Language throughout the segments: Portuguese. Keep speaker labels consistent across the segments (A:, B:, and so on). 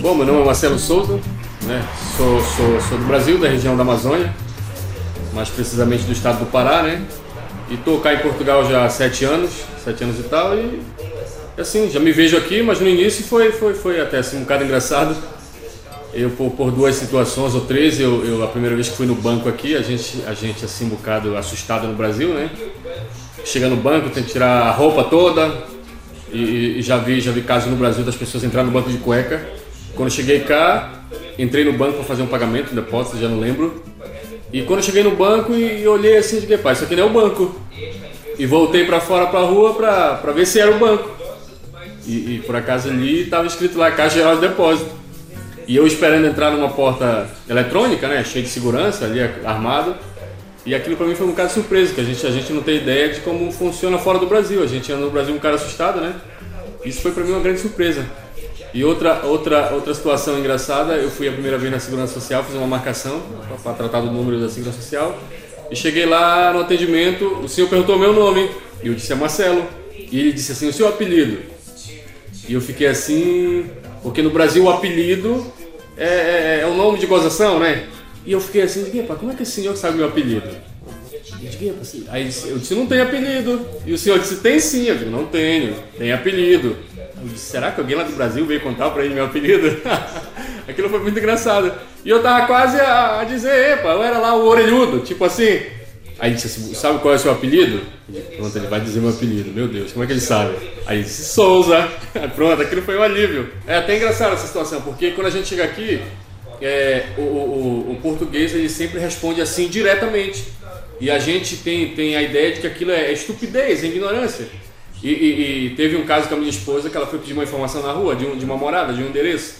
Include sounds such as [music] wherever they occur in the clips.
A: Bom, meu nome é Marcelo Souza, né? sou, sou, sou do Brasil, da região da Amazônia, mais precisamente do estado do Pará, né? E estou cá em Portugal já há sete anos, sete anos e tal, e assim, já me vejo aqui, mas no início foi, foi, foi até assim um bocado engraçado. Eu, por, por duas situações ou três, eu, eu, a primeira vez que fui no banco aqui, a gente, a gente assim um bocado assustado no Brasil, né? Chega no banco, tem que tirar a roupa toda, e, e, já vi já vi casos no Brasil das pessoas entrarem no banco de cueca. Quando cheguei cá, entrei no banco para fazer um pagamento, um depósito, já não lembro. E quando cheguei no banco e, e olhei assim, disse, pai, isso aqui não é o banco. E voltei para fora para rua para ver se era o banco. E, e por acaso ali estava escrito lá Caixa Geral de Depósito. E eu esperando entrar numa porta eletrônica, né, cheia de segurança ali armado. E aquilo para mim foi um caso surpresa, que a gente, a gente não tem ideia de como funciona fora do Brasil. A gente anda no Brasil um cara assustado, né? Isso foi para mim uma grande surpresa. E outra, outra, outra situação engraçada, eu fui a primeira vez na Segurança Social, fiz uma marcação para tratar do número da Segurança Social. E cheguei lá no atendimento, o senhor perguntou meu nome, e eu disse é Marcelo. E ele disse assim, o seu apelido? E eu fiquei assim, porque no Brasil o apelido é, é, é o nome de gozação, né? E eu fiquei assim, Guipa, como é que esse senhor sabe meu apelido? Assim, aí eu disse, não tem apelido. E o senhor disse, tem sim. Eu disse, não tenho, tem apelido. Eu disse, será que alguém lá do Brasil veio contar pra ele meu apelido? [laughs] Aquilo foi muito engraçado. E eu tava quase a, a dizer, epa, eu era lá o orelhudo, tipo assim. Aí ele disse assim, sabe qual é o seu apelido? Pronto, ele vai dizer meu apelido. Meu Deus, como é que ele sabe? Aí ele disse, Souza. [laughs] Pronto, aquilo foi um alívio. É até engraçado essa situação, porque quando a gente chega aqui, é, o, o, o, português ele sempre responde assim diretamente. E a gente tem, tem a ideia de que aquilo é estupidez, é ignorância. E, e, e, teve um caso com a minha esposa que ela foi pedir uma informação na rua, de, um, de uma morada, de um endereço.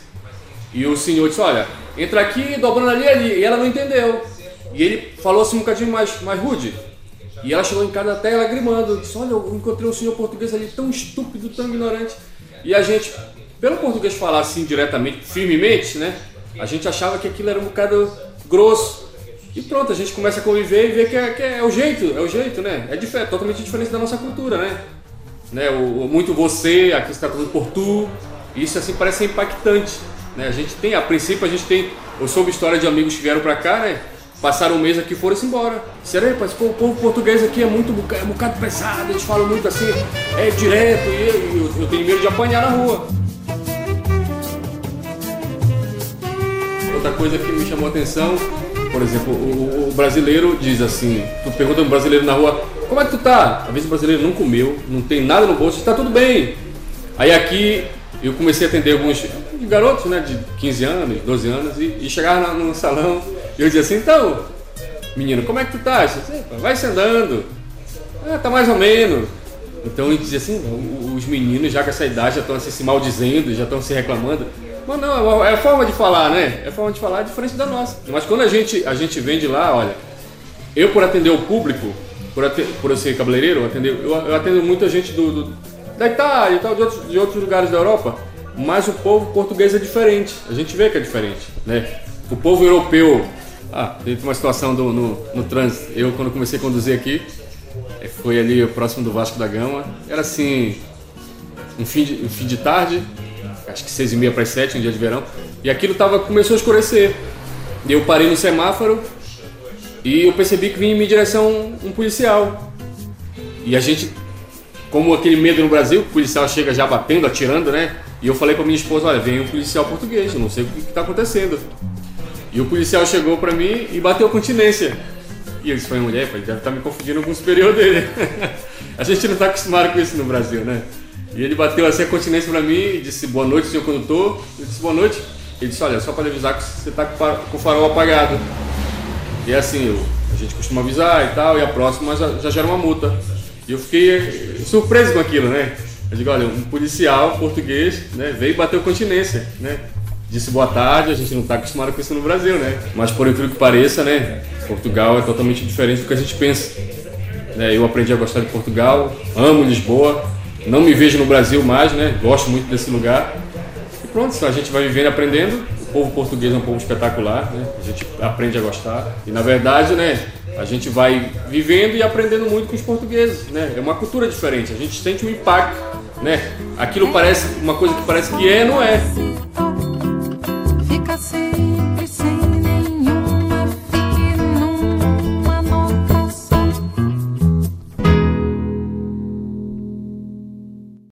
A: E o senhor disse: Olha, entra aqui, dobrando ali ali. E ela não entendeu. E ele falou assim um bocadinho mais, mais rude. E ela chegou em casa até lagrimando. Disse: Olha, eu encontrei um senhor português ali tão estúpido, tão ignorante. E a gente, pelo português falar assim diretamente, firmemente, né? A gente achava que aquilo era um bocado grosso. E pronto, a gente começa a conviver e vê que é, que é o jeito, é o jeito, né? É, diferente, totalmente diferente da nossa cultura, né? né? O, o muito você, aqui está tudo por tu. Isso assim parece impactante. Né? A gente tem, a princípio a gente tem. Eu soube história de amigos que vieram para cá, né? Passaram um mês aqui e foram-se embora. Será que o povo português aqui é muito é um bocado pesado, eles falam muito assim, é direto, e eu, eu, eu tenho medo de apanhar na rua. Outra coisa que me chamou a atenção, por exemplo, o, o brasileiro diz assim, tu pergunta um brasileiro na rua, como é que tu tá? Às vezes o brasileiro não comeu, não tem nada no bolso, está tudo bem. Aí aqui eu comecei a atender alguns garotos, né, de 15 anos, 12 anos, e, e chegava no salão e eu dizia assim, então, menino, como é que tu tá? Disse, vai se andando. Ah, tá mais ou menos. Então ele dizia assim, os meninos já com essa idade já estão assim, se maldizendo, já estão se reclamando. Mas não, é a forma de falar, né? É a forma de falar diferente da nossa. Mas quando a gente, a gente vem de lá, olha, eu por atender o público, por, atender, por eu ser cabeleireiro, eu atendo, eu, eu atendo muita gente do, do, da Itália e tal, de outros, de outros lugares da Europa, mas o povo português é diferente. A gente vê que é diferente, né? O povo europeu, ah, teve uma situação do, no, no trânsito. Eu, quando comecei a conduzir aqui, eh, foi ali próximo do Vasco da Gama, era assim, um fim de, um fim de tarde, acho que seis e meia para as sete, um dia de verão, e aquilo tava, começou a escurecer. Eu parei no semáforo e eu percebi que vinha em minha direção um policial. E a gente, como aquele medo no Brasil, o policial chega já batendo, atirando, né? E eu falei para minha esposa, olha, vem um policial português, eu não sei o que está acontecendo. E o policial chegou para mim e bateu continência. E eu disse, foi mulher, deve estar tá me confundindo com o superior dele. [laughs] a gente não está acostumado com isso no Brasil, né? E ele bateu assim a continência para mim e disse boa noite, senhor condutor. Eu disse boa noite. Ele disse, olha, só para avisar que você está com o farol apagado. E é assim, eu, a gente costuma avisar e tal, e a próxima já, já gera uma multa. E eu fiquei surpreso com aquilo, né? Eu digo, olha, um policial português né, veio e bateu continência, né? Disse boa tarde, a gente não está acostumado com isso no Brasil, né? Mas por incrível que pareça, né? Portugal é totalmente diferente do que a gente pensa. Né? Eu aprendi a gostar de Portugal, amo Lisboa, não me vejo no Brasil mais, né? Gosto muito desse lugar. E pronto, a gente vai vivendo e aprendendo. O povo português é um povo espetacular, né? A gente aprende a gostar. E na verdade, né? A gente vai vivendo e aprendendo muito com os portugueses, né? É uma cultura diferente. A gente sente um impacto, né? Aquilo parece uma coisa que parece que é, não é.